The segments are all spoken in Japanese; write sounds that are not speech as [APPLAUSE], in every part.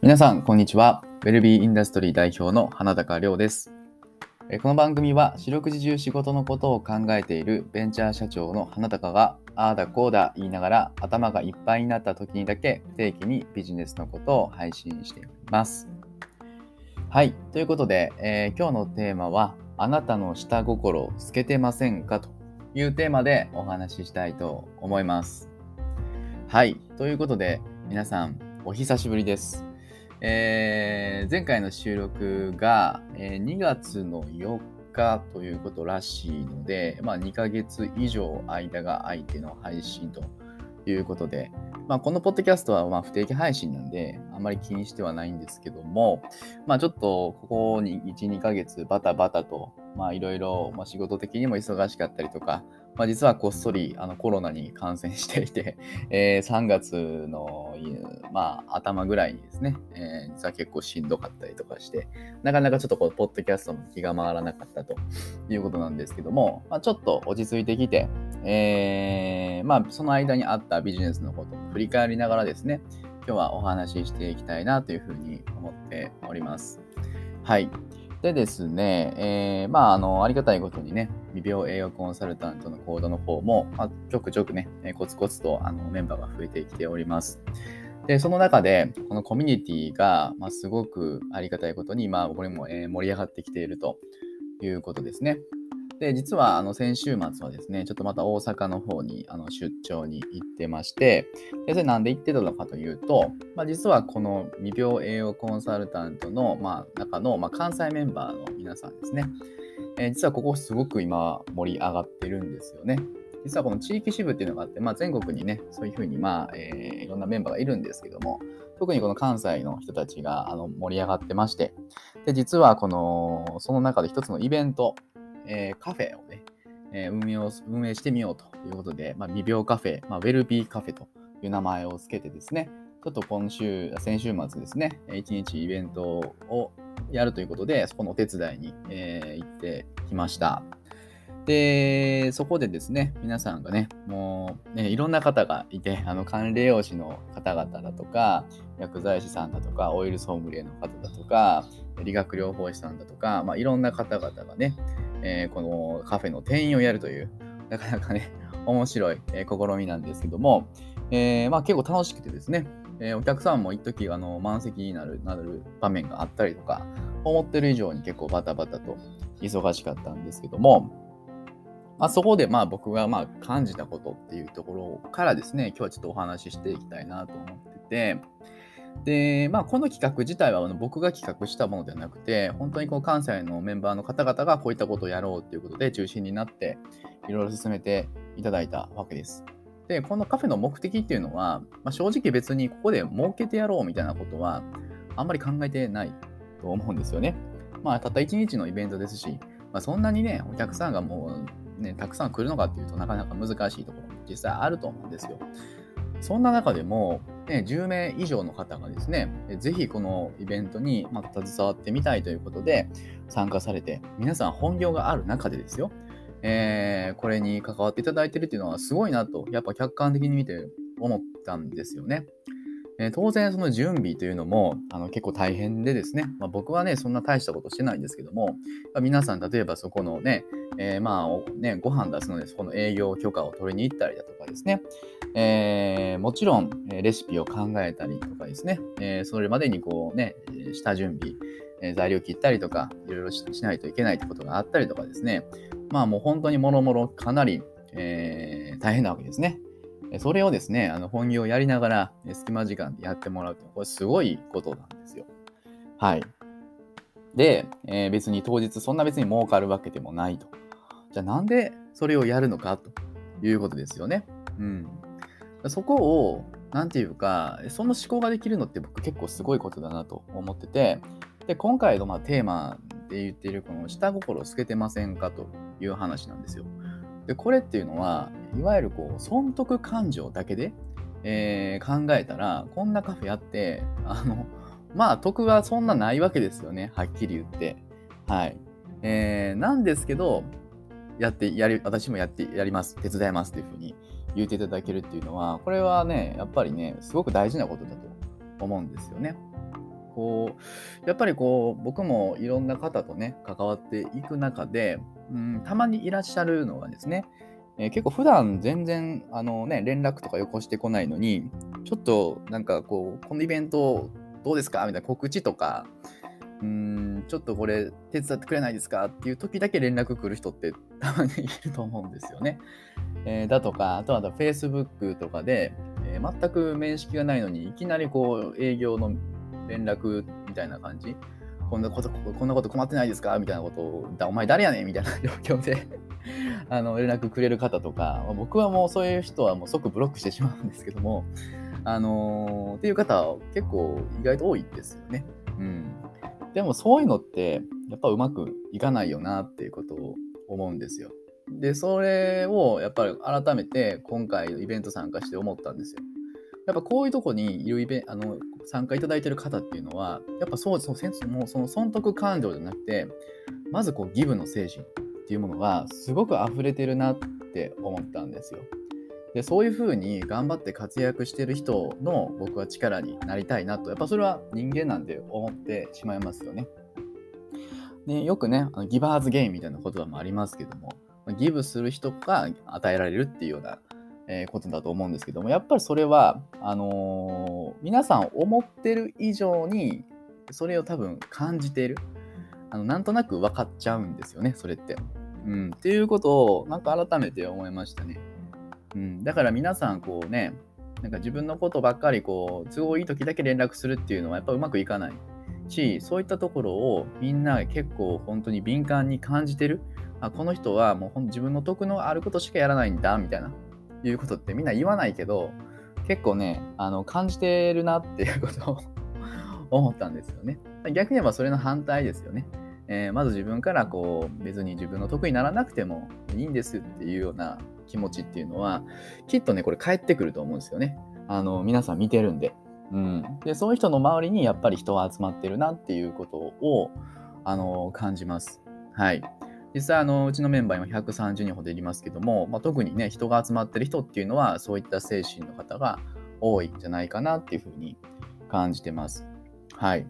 皆さん、こんにちは。ウェルビーインダストリー代表の花高亮です。この番組は四六時中仕事のことを考えているベンチャー社長の花高がああだこうだ言いながら頭がいっぱいになった時にだけ不定期にビジネスのことを配信しています。はい。ということで、えー、今日のテーマはあなたの下心透けてませんかというテーマでお話ししたいと思います。はい。ということで、皆さん、お久しぶりです。えー、前回の収録が、えー、2月の4日ということらしいので、まあ、2ヶ月以上間が空いての配信ということで、まあ、このポッドキャストはま不定期配信なんで、あまり気にしてはないんですけども、まあ、ちょっとここに1、2ヶ月バタバタと、まあ、いろいろ、仕事的にも忙しかったりとか、まあ、実はこっそりあのコロナに感染していて、[LAUGHS] えー、3月の、まあ、頭ぐらいにですね、えー、実は結構しんどかったりとかして、なかなかちょっとこう、ポッドキャストも気が回らなかったということなんですけども、まあ、ちょっと落ち着いてきて、えー、まあ、その間にあったビジネスのことを振り返りながらですね、今日はお話ししていきたいなというふうに思っております。はい。でですね、えー、まあ、あの、ありがたいことにね、未病栄養コンサルタントのコードの方も、まあ、ちょくちょくね、コツコツとあのメンバーが増えてきております。で、その中で、このコミュニティが、まあ、すごくありがたいことに、まあ、これも、えー、盛り上がってきているということですね。で、実はあの先週末はですね、ちょっとまた大阪の方にあの出張に行ってまして、でそれなんで行ってたのかというと、まあ、実はこの未病栄養コンサルタントの、まあ、中の、まあ、関西メンバーの皆さんですね、え、実はここすごく今盛り上がってるんですよね。実はこの地域支部っていうのがあって、まあ、全国にね、そういうふうに、まあえー、いろんなメンバーがいるんですけども、特にこの関西の人たちがあの盛り上がってまして、で実はこのその中で一つのイベント、えー、カフェをね、えー、運営を運営してみようということで、まあ、未病カフェ、まあ、ウェルビーカフェという名前を付けてですね、ちょっと今週、先週末ですね、一日イベントをやるということで、そこのお手伝いに、えー、行ってきました。で、そこでですね、皆さんがね、もう、ね、いろんな方がいて、あの、管理栄養士の方々だとか、薬剤師さんだとか、オイルソムリエの方だとか、理学療法士さんだとか、まあ、いろんな方々がね、えー、このカフェの店員をやるという、なかなかね、面白い、え、試みなんですけども、えー、まあ、結構楽しくてですね、えお客さんも一時あの満席になるなる場面があったりとか、思ってる以上に結構バタバタと忙しかったんですけども、まあ、そこでまあ僕がまあ感じたことっていうところからですね、今日はちょっとお話ししていきたいなと思ってて、で、まあ、この企画自体は僕が企画したものではなくて、本当にこの関西のメンバーの方々がこういったことをやろうということで中心になって、いろいろ進めていただいたわけです。で、このカフェの目的っていうのは、まあ、正直別にここで儲けてやろうみたいなことは、あんまり考えてないと思うんですよね。まあ、たった1日のイベントですし、まあ、そんなにね、お客さんがもうね、たくさん来るのかっていうとなかなか難しいところも実際あると思うんですよ。そんな中でも、ね、10名以上の方がですね、ぜひこのイベントにま携わってみたいということで参加されて、皆さん本業がある中でですよ、えー、これに関わっていただいてるっていうのはすごいなと、やっぱ客観的に見て思ったんですよね。え当然その準備というのもあの結構大変でですね、まあ、僕はね、そんな大したことしてないんですけども、皆さん例えばそこのね、えー、まあね、ご飯出すのでそこの営業許可を取りに行ったりだとかですね、えー、もちろんレシピを考えたりとかですね、えー、それまでにこうね、下準備、え材料切ったりとか、いろいろしないといけないってことがあったりとかですね、まあもう本当にもろもろかなり、え大変なわけですね。それをですね、あの本業をやりながら、隙間時間でやってもらうというのは、これすごいことなんですよ。はい。で、えー、別に当日そんな別に儲かるわけでもないと。じゃあなんでそれをやるのかということですよね。うん。そこを、なんていうか、その思考ができるのって僕結構すごいことだなと思ってて、で、今回のまあテーマで言っているこの下心を透けてませんかという話なんですよ。で、これっていうのは、いわゆるこう、損得感情だけで、えー、考えたら、こんなカフェやって、あの、まあ、得はそんなないわけですよね。はっきり言って。はい。えー、なんですけど、やって、やり、私もやって、やります。手伝いますっていうふうに言っていただけるっていうのは、これはね、やっぱりね、すごく大事なことだと思うんですよね。こうやっぱりこう僕もいろんな方とね関わっていく中で、うん、たまにいらっしゃるのがですね、えー、結構普段全然あの、ね、連絡とかよこしてこないのにちょっとなんかこうこのイベントどうですか？みたいな告知とかうんちょっとこれ手伝ってくれないですか？っていう時だけ連絡来る人ってたまにいると思うんですよね。えー、だとかあとは Facebook とかで、え、全く面識がないのにいきなりこう営業の連絡みたいな感じ？こんなこと、こんなこと困ってないですか？みたいなことを、お前誰やねん？みたいな [LAUGHS] 状況で [LAUGHS] あの、連絡くれる方とか、僕はもうそういう人はもう即ブロックしてしまうんですけども、あのー、っていう方結構意外と多いですよね。うん。でもそういうのって、やっぱうまくいかないよなっていうことを思うんですよ。で、それをやっぱり改めて今回イベント参加して思ったんですよ。やっぱこういうとこにいるイベあの参加いただいてる方っていうのは、やっぱそうそうもうその損得感情じゃなくて、まずこうギブの精神っていうものがすごく溢れてるなって思ったんですよ。でそういうふうに頑張って活躍してる人の僕は力になりたいなと、やっぱそれは人間なんで思ってしまいますよね。でよくね、あのギバーズゲインみたいな言葉もありますけども、ギブする人が与えられるっていうようなえことだと思うんですけども、やっぱりそれは、あのー、皆さん思ってる以上に、それを多分感じている。あのなんとなく分かっちゃうんですよね、それって。うん、っていうことを、なんか改めて思いましたね。うん、だから皆さん、こうね、なんか自分のことばっかり、こう、都合いい時だけ連絡するっていうのは、やっぱうまくいかないし、そういったところをみんな結構本当に敏感に感じてる。あこの人はもう自分の得のあることしかやらないんだ、みたいな。いうことってみんな言わないけど、結構ね、あの感じてるなっていうことを [LAUGHS] 思ったんですよね。逆に言えばそれの反対ですよね。えー、まず自分からこう別に自分の得意にならなくてもいいんですっていうような気持ちっていうのはきっとねこれ返ってくると思うんですよね。あの皆さん見てるんで。うん、でそういう人の周りにやっぱり人は集まってるなっていうことをあの感じます。はい。実際あのうちのメンバー今130人ほどいますけども、まあ、特にね人が集まってる人っていうのはそういった精神の方が多いんじゃないかなっていうふうに感じてます。はい。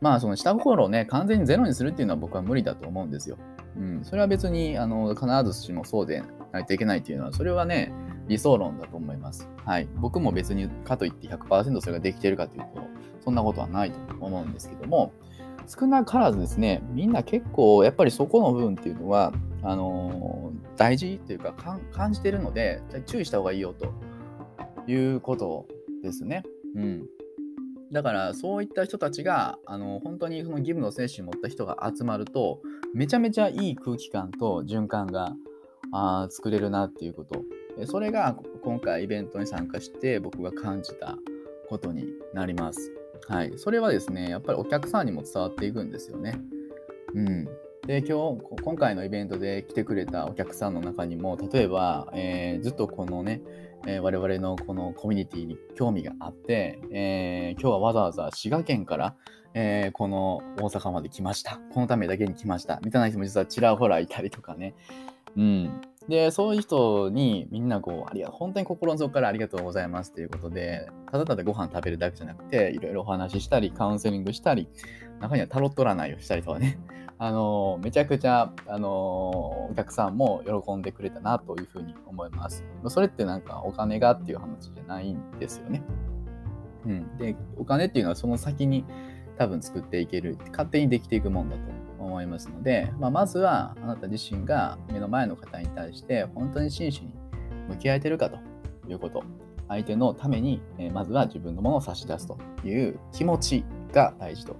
まあその下心をね完全にゼロにするっていうのは僕は無理だと思うんですよ。うん、それは別にあの必ずしもそうでないといけないっていうのはそれはね理想論だと思います。はい。僕も別にかといって100%それができてるかというとそんなことはないと思うんですけども少なからずですね、みんな結構やっぱりそこの部分っていうのは、あのー、大事というか感じてるので、注意した方がいいよということですね。うん。だからそういった人たちがあの本当にその義務の精神を持った人が集まるとめちゃめちゃいい空気感と循環があ作れるなっていうことそれが今回イベントに参加して僕が感じたことになります。はい。それはですね、やっぱりお客さんにも伝わっていくんですよね。うん。で、今日、今回のイベントで来てくれたお客さんの中にも、例えば、えー、ずっとこのね、えー、我々のこのコミュニティに興味があって、えー、今日はわざわざ滋賀県から、え、この大阪まで来ました。このためだけに来ました。みたいな人も実はちらほらいたりとかね。うん。で、そういう人にみんなこう、ありが本当に心の底からありがとうございますということで、ただただご飯食べるだけじゃなくて、いろいろお話ししたり、カウンセリングしたり、中にはタロット占いをしたりとかね、[LAUGHS] あのめちゃくちゃ、あのお客さんも喜んでくれたなというふうに思います。それってなんかお金がっていう話じゃないんですよね。うん。で、お金っていうのはその先に多分作っていける、勝手にできていくもんだと思いますので、まあ、まずはあなた自身が目の前の方に対して本当に真摯に向き合えてるかということ。相手のために、えまずは自分のものを差し出すという気持ちが大事という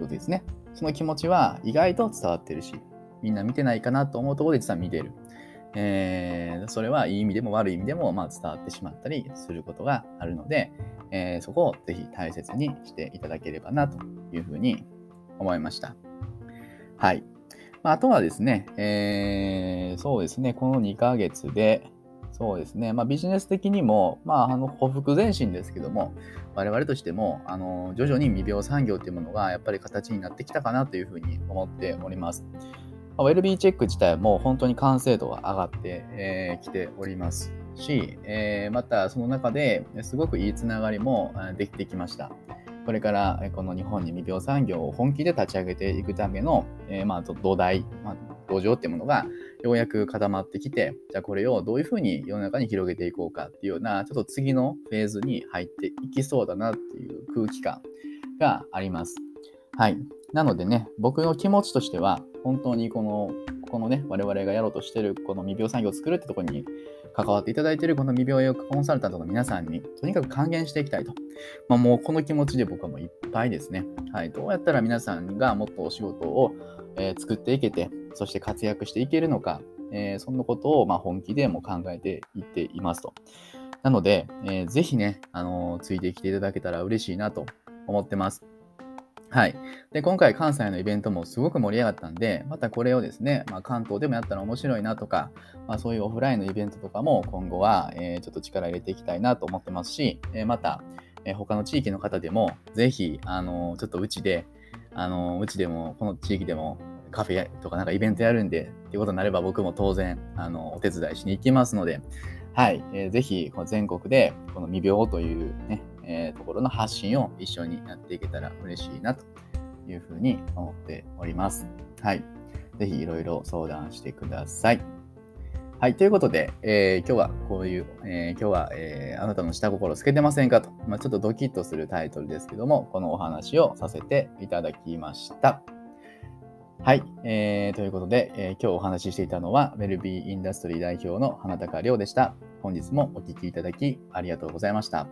ことですね。その気持ちは意外と伝わってるし、みんな見てないかなと思うところで実は見てる。えー、それはいい意味でも悪い意味でも、まあ、伝わってしまったりすることがあるので、えー、そこをぜひ大切にしていただければなというふうに思いました。はい。あ、とはですね、えー、そうですね、この2ヶ月で、そうですね、まあ、ビジネス的にも、まあ、あの、歩幅前進ですけども、我々としても、あの、徐々に未病産業というものが、やっぱり形になってきたかなというふうに思っております。まあウェルビーチェック自体も本当に完成度が上がってき、えー、ておりますし、えー、またその中ですごくいいつながりもできてきました。これからこの日本に未病産業を本気で立ち上げていくための、えー、まあ土台、まあ、土壌っていうものがようやく固まってきて、じゃあこれをどういうふうに世の中に広げていこうかっていうような、ちょっと次のフェーズに入っていきそうだなっていう空気感があります。はい。なのでね、僕の気持ちとしては、本当にこの、このね、我々がやろうとしてるこの未病産業を作るってところに関わっていただいているこの未病医コンサルタントの皆さんに、とにかく還元していきたいと。まあ、もうこの気持ちで僕はもういっぱいですね。はい。どうやったら皆さんがもっとお仕事を、えー、作っていけて、そして活躍していけるのか、えー、そんなことをま本気でも考えていっていますと。なので、えー、ぜひね、あのー、ついてきていただけたら嬉しいなと思ってます。はい。で、今回関西のイベントもすごく盛り上がったんで、またこれをですね、まあ、関東でもやったら面白いなとか、まあ、そういうオフラインのイベントとかも今後は、えー、ちょっと力入れていきたいなと思ってますし、えー、また、えー、他の地域の方でも、ぜひ、あのちょっとうちで、あのうちでも、この地域でもカフェとかなんかイベントやるんで、っていうことになれば僕も当然、あのお手伝いしに行きますので、はい、えー、ぜひ、全国でこの未病というね、えー、ところの発信を一緒にやっていけたら嬉しいなというふうに思っております。はい。ぜひいろいろ相談してください。はい。ということで、えー、今日はこういう、えー、今日は、えー、あなたの下心透けてませんかと、まあ、ちょっとドキッとするタイトルですけども、このお話をさせていただきました。はい。えー、ということで、え、今日お話ししていたのは、ウェルビーインダストリー代表の花高亮でした。本日もお聴きいただきありがとうございました。